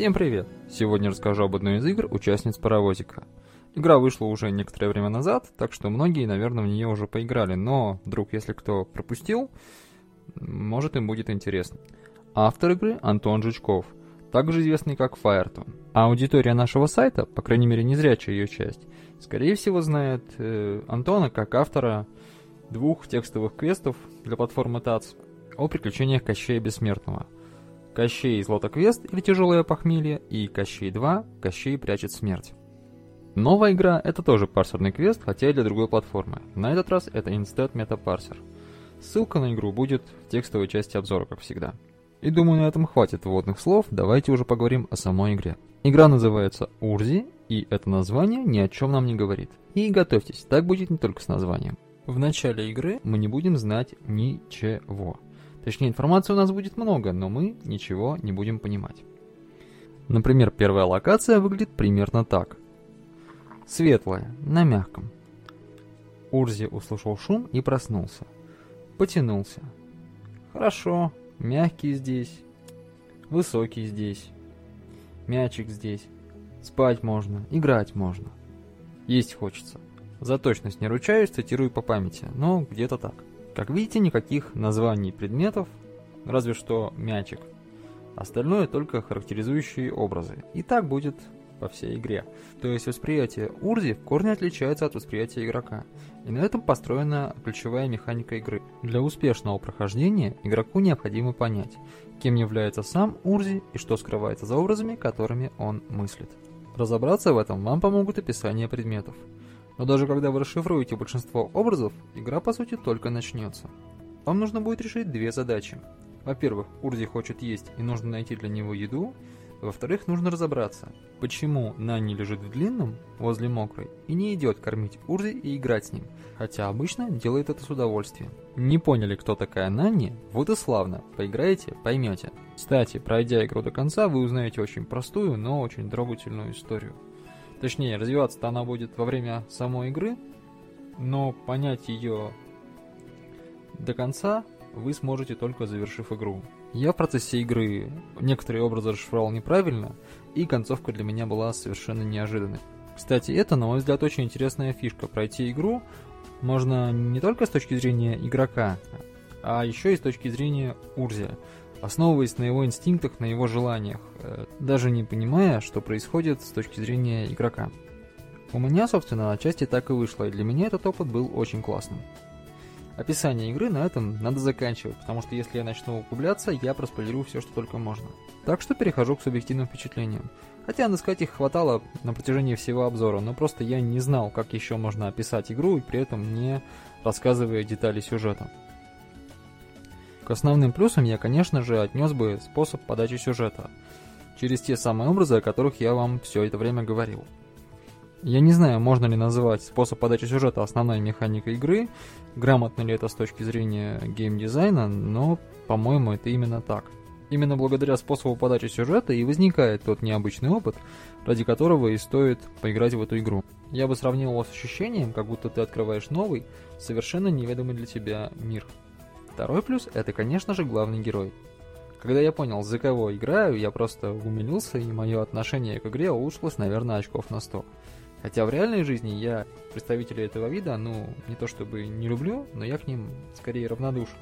Всем привет! Сегодня расскажу об одной из игр участниц Паровозика. Игра вышла уже некоторое время назад, так что многие, наверное, в нее уже поиграли, но вдруг, если кто пропустил, может им будет интересно. Автор игры Антон Жучков, также известный как Фаертон. А аудитория нашего сайта, по крайней мере незрячая ее часть, скорее всего знает э, Антона как автора двух текстовых квестов для платформы ТАЦ о приключениях Кощея Бессмертного. Кощей Злотоквест или Тяжелое похмелье и Кощей 2 Кощей прячет смерть. Новая игра это тоже парсерный квест, хотя и для другой платформы. На этот раз это Instead Meta Parser. Ссылка на игру будет в текстовой части обзора, как всегда. И думаю, на этом хватит вводных слов, давайте уже поговорим о самой игре. Игра называется Урзи, и это название ни о чем нам не говорит. И готовьтесь, так будет не только с названием. В начале игры мы не будем знать ничего. Точнее, информации у нас будет много, но мы ничего не будем понимать. Например, первая локация выглядит примерно так. Светлая, на мягком. Урзи услышал шум и проснулся. Потянулся. Хорошо, Мягкий здесь. Высокий здесь. Мячик здесь. Спать можно, играть можно. Есть хочется. За точность не ручаюсь, цитирую по памяти, но где-то так. Как видите, никаких названий предметов, разве что мячик. Остальное только характеризующие образы. И так будет по всей игре. То есть восприятие Урзи в корне отличается от восприятия игрока. И на этом построена ключевая механика игры. Для успешного прохождения игроку необходимо понять, кем является сам Урзи и что скрывается за образами, которыми он мыслит. Разобраться в этом вам помогут описания предметов. Но даже когда вы расшифруете большинство образов, игра по сути только начнется. Вам нужно будет решить две задачи. Во-первых, Урзи хочет есть и нужно найти для него еду, во-вторых, нужно разобраться, почему Нанни лежит в длинном, возле мокрой, и не идет кормить Урзи и играть с ним, хотя обычно делает это с удовольствием. Не поняли, кто такая Нанни? Вот и славно, поиграете, поймете. Кстати, пройдя игру до конца, вы узнаете очень простую, но очень трогательную историю. Точнее, развиваться-то она будет во время самой игры, но понять ее до конца вы сможете только завершив игру. Я в процессе игры некоторые образы расшифровал неправильно, и концовка для меня была совершенно неожиданной. Кстати, это, на мой взгляд, очень интересная фишка. Пройти игру можно не только с точки зрения игрока, а еще и с точки зрения Урзия, основываясь на его инстинктах, на его желаниях, э, даже не понимая, что происходит с точки зрения игрока. У меня, собственно, отчасти так и вышло, и для меня этот опыт был очень классным. Описание игры на этом надо заканчивать, потому что если я начну углубляться, я проспойлерю все, что только можно. Так что перехожу к субъективным впечатлениям. Хотя наскать их хватало на протяжении всего обзора, но просто я не знал, как еще можно описать игру и при этом не рассказывая детали сюжета. К основным плюсам я, конечно же, отнес бы способ подачи сюжета, через те самые образы, о которых я вам все это время говорил. Я не знаю, можно ли называть способ подачи сюжета основной механикой игры, грамотно ли это с точки зрения геймдизайна, но, по-моему, это именно так. Именно благодаря способу подачи сюжета и возникает тот необычный опыт, ради которого и стоит поиграть в эту игру. Я бы сравнил его с ощущением, как будто ты открываешь новый, совершенно неведомый для тебя мир. Второй плюс – это, конечно же, главный герой. Когда я понял, за кого играю, я просто умилился, и мое отношение к игре улучшилось, наверное, очков на 100. Хотя в реальной жизни я представителей этого вида, ну, не то чтобы не люблю, но я к ним скорее равнодушен.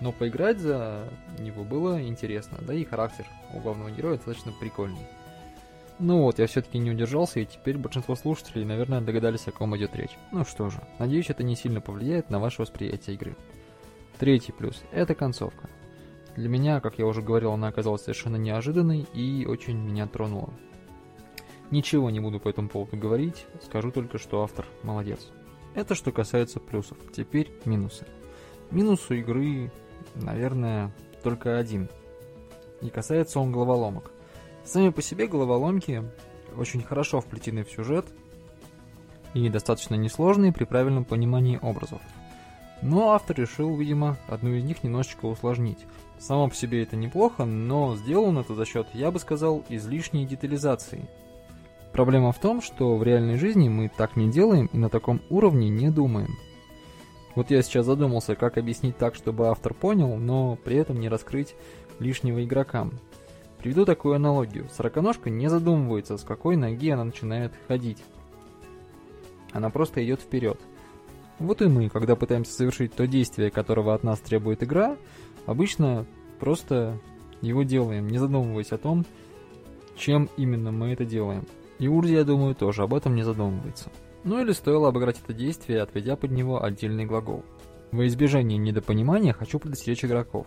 Но поиграть за него было интересно, да и характер у главного героя достаточно прикольный. Ну вот, я все-таки не удержался, и теперь большинство слушателей, наверное, догадались, о ком идет речь. Ну что же, надеюсь, это не сильно повлияет на ваше восприятие игры. Третий плюс – это концовка. Для меня, как я уже говорил, она оказалась совершенно неожиданной и очень меня тронула. Ничего не буду по этому поводу говорить, скажу только, что автор молодец. Это что касается плюсов. Теперь минусы. Минус у игры, наверное, только один. И касается он головоломок. Сами по себе головоломки очень хорошо вплетены в сюжет и достаточно несложные при правильном понимании образов. Но автор решил, видимо, одну из них немножечко усложнить. Само по себе это неплохо, но сделано это за счет, я бы сказал, излишней детализации – Проблема в том, что в реальной жизни мы так не делаем и на таком уровне не думаем. Вот я сейчас задумался, как объяснить так, чтобы автор понял, но при этом не раскрыть лишнего игрокам. Приведу такую аналогию. Сороконожка не задумывается, с какой ноги она начинает ходить. Она просто идет вперед. Вот и мы, когда пытаемся совершить то действие, которого от нас требует игра, обычно просто его делаем, не задумываясь о том, чем именно мы это делаем. И Урди, я думаю, тоже об этом не задумывается. Ну или стоило обыграть это действие, отведя под него отдельный глагол. Во избежание недопонимания хочу предостеречь игроков.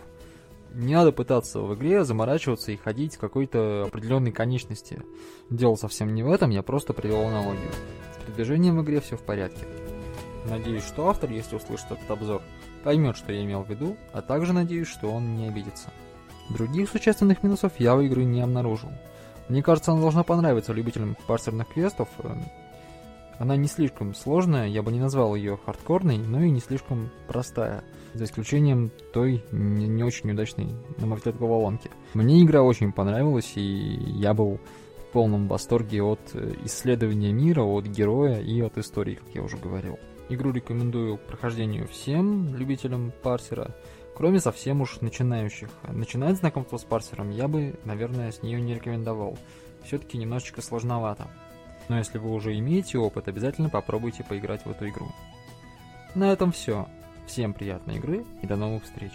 Не надо пытаться в игре заморачиваться и ходить с какой-то определенной конечности. Дело совсем не в этом, я просто привел аналогию. С передвижением в игре все в порядке. Надеюсь, что автор, если услышит этот обзор, поймет, что я имел в виду, а также надеюсь, что он не обидится. Других существенных минусов я у игры не обнаружил. Мне кажется, она должна понравиться любителям парсерных квестов. Она не слишком сложная, я бы не назвал ее хардкорной, но и не слишком простая, за исключением той не, не очень удачной, на мой взгляд, головоломки. Мне игра очень понравилась, и я был в полном восторге от э, исследования мира, от героя и от истории, как я уже говорил. Игру рекомендую к прохождению всем любителям парсера, кроме совсем уж начинающих. Начинать знакомство с парсером я бы, наверное, с нее не рекомендовал. Все-таки немножечко сложновато. Но если вы уже имеете опыт, обязательно попробуйте поиграть в эту игру. На этом все. Всем приятной игры и до новых встреч.